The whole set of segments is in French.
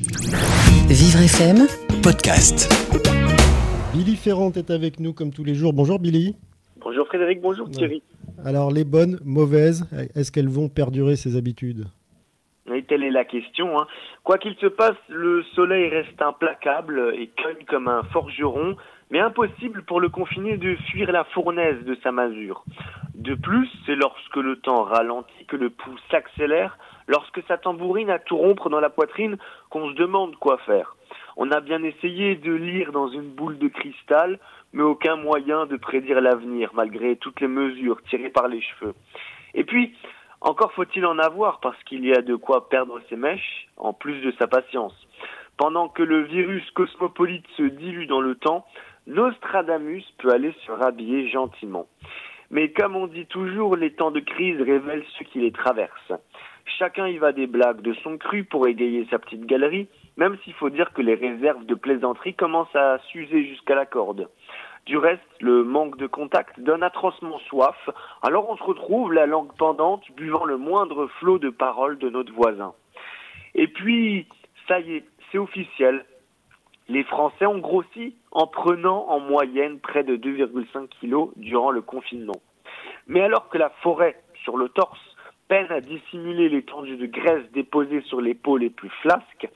Vivre FM, podcast. Billy Ferrand est avec nous comme tous les jours. Bonjour Billy. Bonjour Frédéric, bonjour Thierry. Alors les bonnes, mauvaises, est-ce qu'elles vont perdurer ces habitudes? Et telle est la question. hein. Quoi qu'il se passe, le soleil reste implacable et cogne comme un forgeron, mais impossible pour le confiner de fuir la fournaise de sa masure. De plus, c'est lorsque le temps ralentit que le pouls s'accélère, lorsque sa tambourine a tout rompre dans la poitrine, qu'on se demande quoi faire. On a bien essayé de lire dans une boule de cristal, mais aucun moyen de prédire l'avenir, malgré toutes les mesures tirées par les cheveux. Et puis, encore faut-il en avoir, parce qu'il y a de quoi perdre ses mèches, en plus de sa patience. Pendant que le virus cosmopolite se dilue dans le temps, Nostradamus peut aller se rhabiller gentiment. Mais comme on dit toujours, les temps de crise révèlent ceux qui les traversent. Chacun y va des blagues de son cru pour égayer sa petite galerie, même s'il faut dire que les réserves de plaisanterie commencent à s'user jusqu'à la corde. Du reste, le manque de contact donne atrocement soif, alors on se retrouve la langue pendante, buvant le moindre flot de paroles de notre voisin. Et puis, ça y est, c'est officiel. Les Français ont grossi en prenant en moyenne près de 2,5 kilos durant le confinement. Mais alors que la forêt sur le torse peine à dissimuler l'étendue de graisse déposée sur les peaux les plus flasques,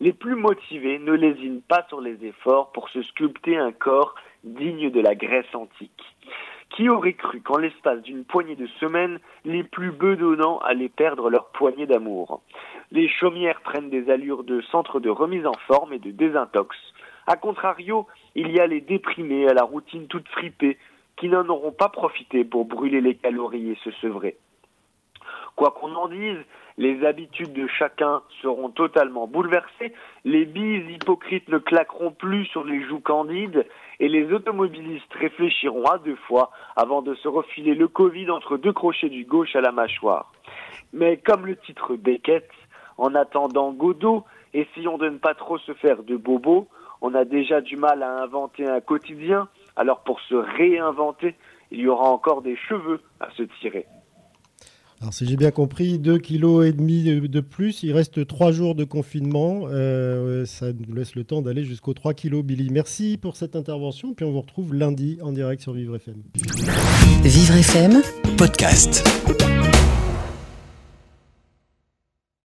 les plus motivés ne lésinent pas sur les efforts pour se sculpter un corps digne de la Grèce antique. Qui aurait cru qu'en l'espace d'une poignée de semaines, les plus bedonnants allaient perdre leur poignée d'amour? Les chaumières prennent des allures de centre de remise en forme et de désintox. A contrario, il y a les déprimés à la routine toute fripée qui n'en auront pas profité pour brûler les calories et se sevrer. Quoi qu'on en dise, les habitudes de chacun seront totalement bouleversées, les bises hypocrites ne claqueront plus sur les joues candides, et les automobilistes réfléchiront à deux fois avant de se refiler le Covid entre deux crochets du gauche à la mâchoire. Mais comme le titre Beckett, en attendant Godot, essayons de ne pas trop se faire de bobos, on a déjà du mal à inventer un quotidien, alors pour se réinventer, il y aura encore des cheveux à se tirer. Alors si j'ai bien compris, 2,5 kg de plus, il reste 3 jours de confinement. Euh, ça nous laisse le temps d'aller jusqu'aux 3 kg, Billy. Merci pour cette intervention, puis on vous retrouve lundi en direct sur Vivre FM. Vivre FM, Podcast.